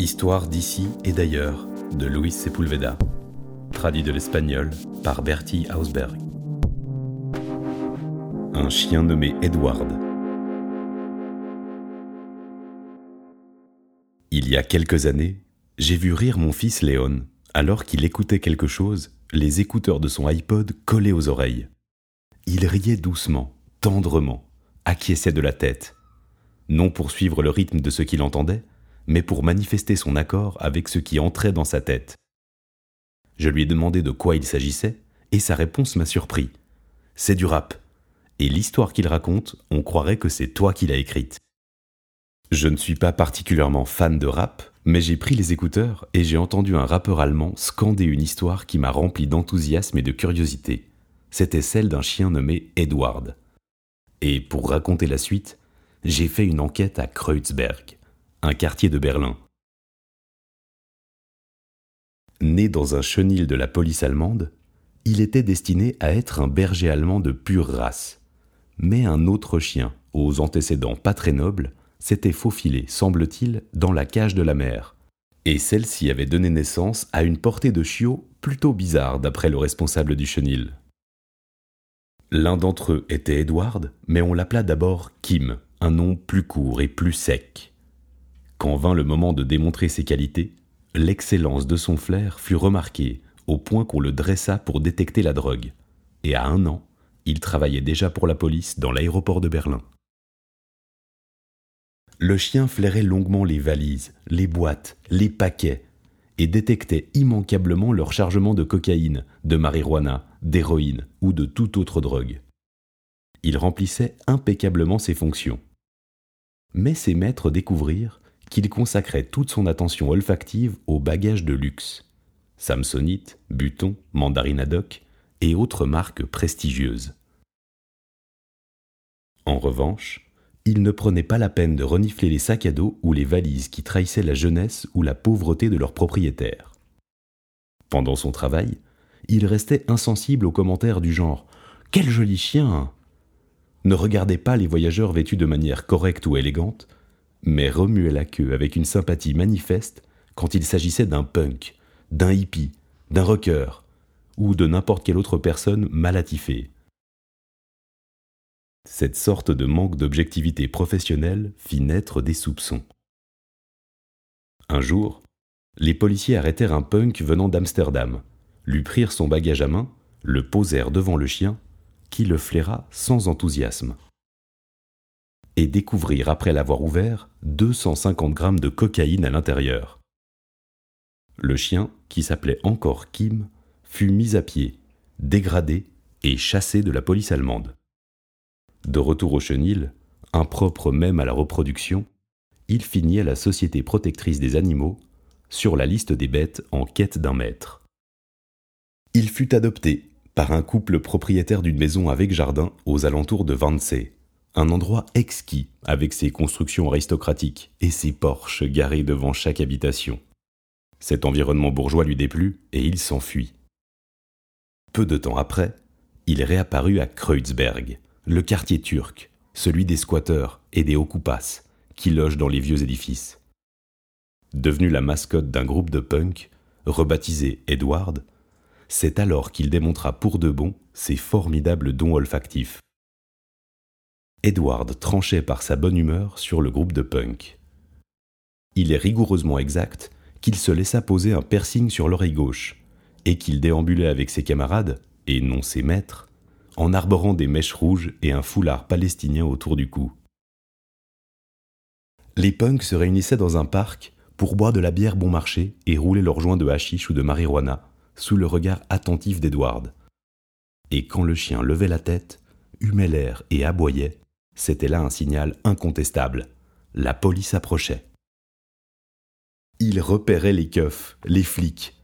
Histoire d'ici et d'ailleurs de Luis Sepulveda, traduit de l'espagnol par Bertie Hausberg. Un chien nommé Edward. Il y a quelques années, j'ai vu rire mon fils Léon alors qu'il écoutait quelque chose, les écouteurs de son iPod collés aux oreilles. Il riait doucement, tendrement, acquiesçait de la tête, non pour suivre le rythme de ce qu'il entendait, mais pour manifester son accord avec ce qui entrait dans sa tête. Je lui ai demandé de quoi il s'agissait, et sa réponse m'a surpris. C'est du rap. Et l'histoire qu'il raconte, on croirait que c'est toi qui l'as écrite. Je ne suis pas particulièrement fan de rap, mais j'ai pris les écouteurs et j'ai entendu un rappeur allemand scander une histoire qui m'a rempli d'enthousiasme et de curiosité. C'était celle d'un chien nommé Edward. Et pour raconter la suite, j'ai fait une enquête à Kreuzberg, un quartier de Berlin. Né dans un chenil de la police allemande, il était destiné à être un berger allemand de pure race. Mais un autre chien, aux antécédents pas très nobles, s'était faufilé, semble-t-il, dans la cage de la mère. Et celle-ci avait donné naissance à une portée de chiots plutôt bizarre d'après le responsable du chenil. L'un d'entre eux était Edward, mais on l'appela d'abord Kim, un nom plus court et plus sec. Quand vint le moment de démontrer ses qualités, l'excellence de son flair fut remarquée au point qu'on le dressa pour détecter la drogue. Et à un an, il travaillait déjà pour la police dans l'aéroport de Berlin. Le chien flairait longuement les valises, les boîtes, les paquets, et détectait immanquablement leur chargement de cocaïne, de marijuana, d'héroïne ou de toute autre drogue. Il remplissait impeccablement ses fonctions. Mais ses maîtres découvrirent qu'il consacrait toute son attention olfactive aux bagages de luxe. Samsonite, Buton, Mandarinadoc et autres marques prestigieuses. En revanche, il ne prenait pas la peine de renifler les sacs à dos ou les valises qui trahissaient la jeunesse ou la pauvreté de leurs propriétaires. Pendant son travail, il restait insensible aux commentaires du genre Quel joli chien ne regardait pas les voyageurs vêtus de manière correcte ou élégante, mais remuait la queue avec une sympathie manifeste quand il s'agissait d'un punk, d'un hippie, d'un rocker, ou de n'importe quelle autre personne mal attifée. Cette sorte de manque d'objectivité professionnelle fit naître des soupçons. Un jour, les policiers arrêtèrent un punk venant d'Amsterdam, lui prirent son bagage à main, le posèrent devant le chien, qui le flaira sans enthousiasme et découvrir après l'avoir ouvert 250 grammes de cocaïne à l'intérieur. Le chien, qui s'appelait encore Kim, fut mis à pied, dégradé et chassé de la police allemande. De retour au chenil, impropre même à la reproduction, il finit à la Société protectrice des animaux, sur la liste des bêtes en quête d'un maître. Il fut adopté par un couple propriétaire d'une maison avec jardin aux alentours de Wannsee, un endroit exquis avec ses constructions aristocratiques et ses porches garés devant chaque habitation. Cet environnement bourgeois lui déplut et il s'enfuit. Peu de temps après, il réapparut à Kreuzberg, le quartier turc, celui des squatteurs et des okupas, qui logent dans les vieux édifices. Devenu la mascotte d'un groupe de punk, rebaptisé Edward, c'est alors qu'il démontra pour de bon ses formidables dons olfactifs. Edward tranchait par sa bonne humeur sur le groupe de punk. Il est rigoureusement exact qu'il se laissa poser un piercing sur l'oreille gauche, et qu'il déambulait avec ses camarades, et non ses maîtres, en arborant des mèches rouges et un foulard palestinien autour du cou. Les punks se réunissaient dans un parc pour boire de la bière bon marché et rouler leurs joints de hashish ou de marijuana sous le regard attentif d'Edward. Et quand le chien levait la tête, humait l'air et aboyait, c'était là un signal incontestable. La police approchait. Il repérait les keufs, les flics.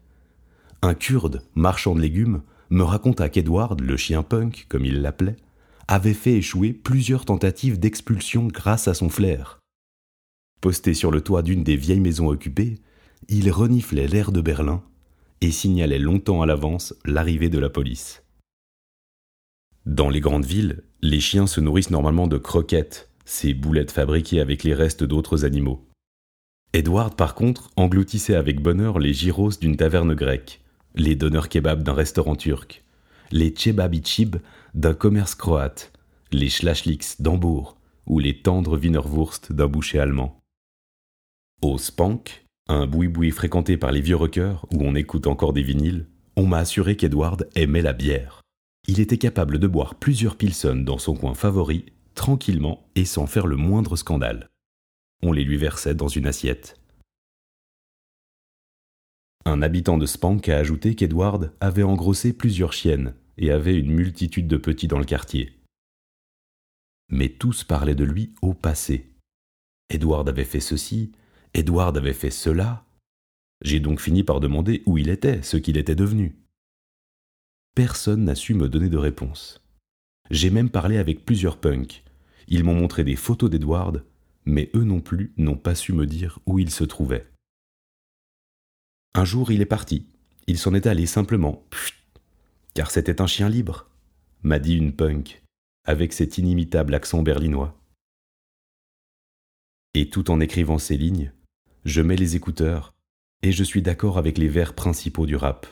Un Kurde, marchand de légumes, me raconta qu'Edward, le chien punk, comme il l'appelait, avait fait échouer plusieurs tentatives d'expulsion grâce à son flair. Posté sur le toit d'une des vieilles maisons occupées, il reniflait l'air de Berlin et signalait longtemps à l'avance l'arrivée de la police. Dans les grandes villes, les chiens se nourrissent normalement de croquettes, ces boulettes fabriquées avec les restes d'autres animaux. Edward, par contre, engloutissait avec bonheur les gyros d'une taverne grecque, les donneurs kebab d'un restaurant turc, les chebabitchib d'un commerce croate, les schlachliks d'Hambourg ou les tendres Wienerwurst d'un boucher allemand. Au Spank, un boui-boui fréquenté par les vieux rockers où on écoute encore des vinyles, on m'a assuré qu'Edward aimait la bière. Il était capable de boire plusieurs Pilsen dans son coin favori, tranquillement et sans faire le moindre scandale. On les lui versait dans une assiette. Un habitant de Spank a ajouté qu'Edward avait engrossé plusieurs chiennes et avait une multitude de petits dans le quartier. Mais tous parlaient de lui au passé. Edward avait fait ceci, Edward avait fait cela. J'ai donc fini par demander où il était, ce qu'il était devenu. Personne n'a su me donner de réponse. J'ai même parlé avec plusieurs punks. Ils m'ont montré des photos d'Edward, mais eux non plus n'ont pas su me dire où il se trouvait. Un jour, il est parti. Il s'en est allé simplement, car c'était un chien libre, m'a dit une punk, avec cet inimitable accent berlinois. Et tout en écrivant ces lignes, je mets les écouteurs et je suis d'accord avec les vers principaux du rap.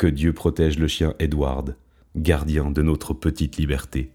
Que Dieu protège le chien Edward, gardien de notre petite liberté.